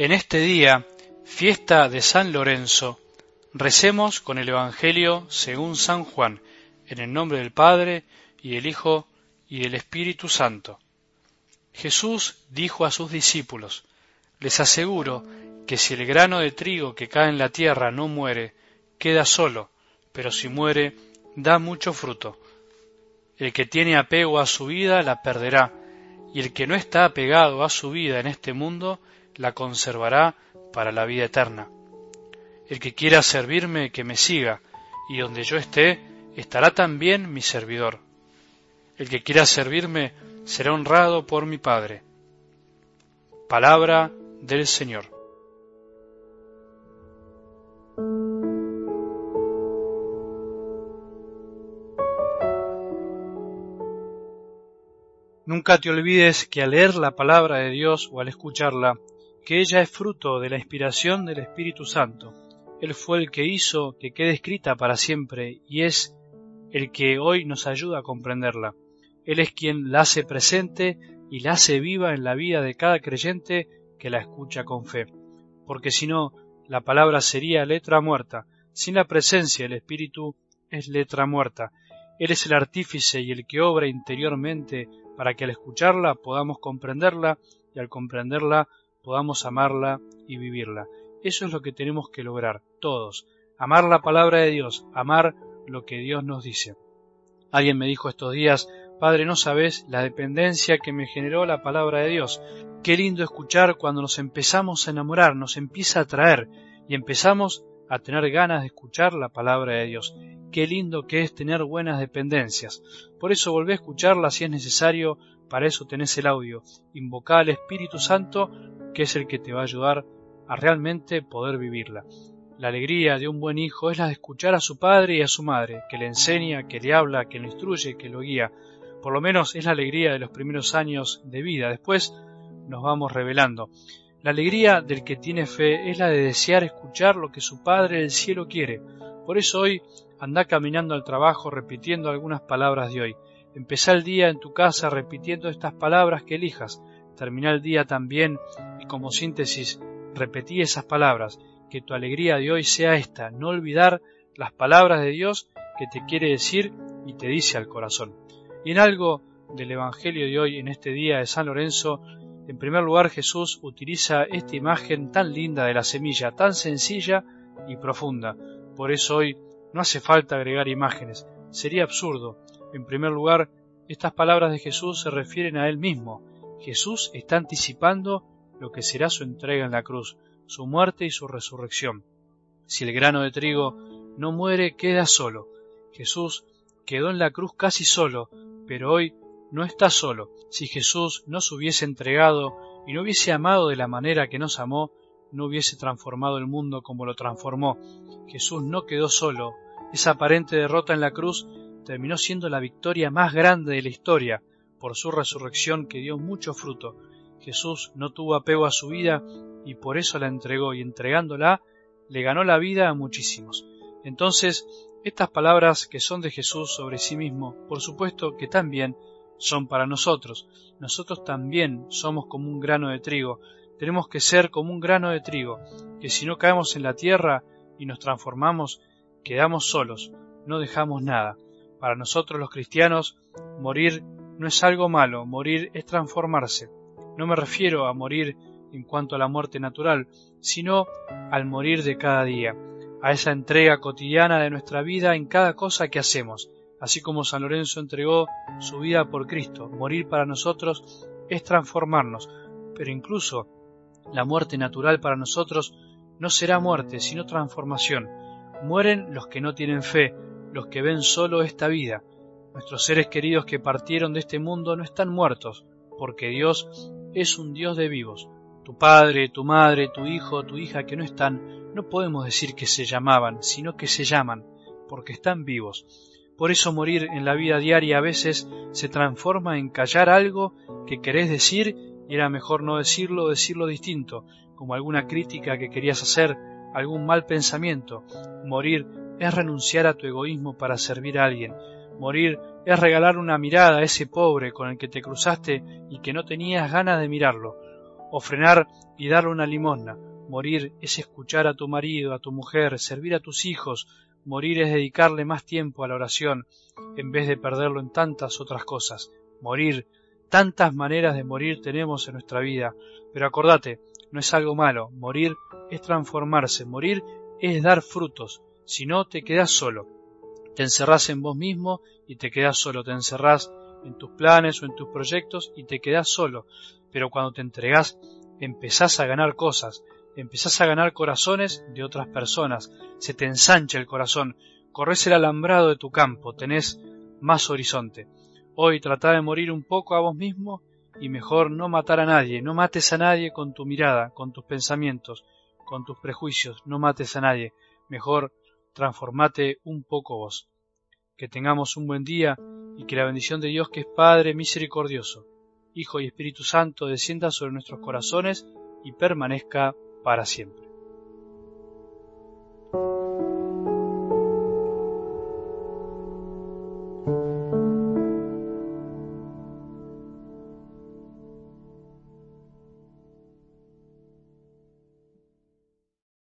En este día, fiesta de San Lorenzo, recemos con el Evangelio según San Juan, en el nombre del Padre, y del Hijo, y del Espíritu Santo. Jesús dijo a sus discípulos, Les aseguro que si el grano de trigo que cae en la tierra no muere, queda solo, pero si muere, da mucho fruto. El que tiene apego a su vida la perderá, y el que no está apegado a su vida en este mundo la conservará para la vida eterna. El que quiera servirme, que me siga, y donde yo esté, estará también mi servidor. El que quiera servirme será honrado por mi Padre. Palabra del Señor. Nunca te olvides que al leer la palabra de Dios o al escucharla, que ella es fruto de la inspiración del Espíritu Santo. Él fue el que hizo que quede escrita para siempre y es el que hoy nos ayuda a comprenderla. Él es quien la hace presente y la hace viva en la vida de cada creyente que la escucha con fe. Porque si no, la palabra sería letra muerta. Sin la presencia del Espíritu es letra muerta. Él es el artífice y el que obra interiormente para que al escucharla podamos comprenderla y al comprenderla podamos amarla y vivirla. Eso es lo que tenemos que lograr, todos. Amar la palabra de Dios, amar lo que Dios nos dice. Alguien me dijo estos días, Padre, no sabes la dependencia que me generó la palabra de Dios. Qué lindo escuchar cuando nos empezamos a enamorar, nos empieza a atraer y empezamos a tener ganas de escuchar la palabra de Dios. Qué lindo que es tener buenas dependencias. Por eso volvé a escucharla si es necesario, para eso tenés el audio. Invoca al Espíritu Santo que es el que te va a ayudar a realmente poder vivirla. La alegría de un buen hijo es la de escuchar a su padre y a su madre, que le enseña, que le habla, que le instruye, que lo guía. Por lo menos es la alegría de los primeros años de vida. Después nos vamos revelando. La alegría del que tiene fe es la de desear escuchar lo que su Padre del cielo quiere. Por eso hoy anda caminando al trabajo repitiendo algunas palabras de hoy. Empezá el día en tu casa repitiendo estas palabras que elijas termina el día también y como síntesis repetí esas palabras, que tu alegría de hoy sea esta, no olvidar las palabras de Dios que te quiere decir y te dice al corazón. Y en algo del Evangelio de hoy, en este día de San Lorenzo, en primer lugar Jesús utiliza esta imagen tan linda de la semilla, tan sencilla y profunda. Por eso hoy no hace falta agregar imágenes, sería absurdo. En primer lugar, estas palabras de Jesús se refieren a Él mismo, Jesús está anticipando lo que será su entrega en la cruz, su muerte y su resurrección. Si el grano de trigo no muere, queda solo. Jesús quedó en la cruz casi solo, pero hoy no está solo. Si Jesús no se hubiese entregado y no hubiese amado de la manera que nos amó, no hubiese transformado el mundo como lo transformó. Jesús no quedó solo. Esa aparente derrota en la cruz terminó siendo la victoria más grande de la historia, por su resurrección que dio mucho fruto. Jesús no tuvo apego a su vida y por eso la entregó y entregándola le ganó la vida a muchísimos. Entonces, estas palabras que son de Jesús sobre sí mismo, por supuesto que también son para nosotros. Nosotros también somos como un grano de trigo. Tenemos que ser como un grano de trigo, que si no caemos en la tierra y nos transformamos, quedamos solos, no dejamos nada. Para nosotros los cristianos, morir no es algo malo, morir es transformarse. No me refiero a morir en cuanto a la muerte natural, sino al morir de cada día, a esa entrega cotidiana de nuestra vida en cada cosa que hacemos, así como San Lorenzo entregó su vida por Cristo. Morir para nosotros es transformarnos, pero incluso la muerte natural para nosotros no será muerte, sino transformación. Mueren los que no tienen fe, los que ven solo esta vida, Nuestros seres queridos que partieron de este mundo no están muertos, porque Dios es un Dios de vivos. Tu padre, tu madre, tu hijo, tu hija que no están, no podemos decir que se llamaban, sino que se llaman, porque están vivos. Por eso morir en la vida diaria a veces se transforma en callar algo que querés decir era mejor no decirlo o decirlo distinto, como alguna crítica que querías hacer, algún mal pensamiento. Morir es renunciar a tu egoísmo para servir a alguien. Morir es regalar una mirada a ese pobre con el que te cruzaste y que no tenías ganas de mirarlo. O frenar y darle una limosna. Morir es escuchar a tu marido, a tu mujer, servir a tus hijos. Morir es dedicarle más tiempo a la oración en vez de perderlo en tantas otras cosas. Morir. Tantas maneras de morir tenemos en nuestra vida. Pero acordate, no es algo malo. Morir es transformarse. Morir es dar frutos. Si no, te quedas solo. Te encerrás en vos mismo y te quedas solo. Te encerrás en tus planes o en tus proyectos y te quedas solo. Pero cuando te entregás, empezás a ganar cosas. Empezás a ganar corazones de otras personas. Se te ensancha el corazón. Corres el alambrado de tu campo. Tenés más horizonte. Hoy trata de morir un poco a vos mismo y mejor no matar a nadie, no mates a nadie con tu mirada, con tus pensamientos, con tus prejuicios, no mates a nadie, mejor transformate un poco vos. Que tengamos un buen día y que la bendición de Dios que es Padre misericordioso, Hijo y Espíritu Santo descienda sobre nuestros corazones y permanezca para siempre.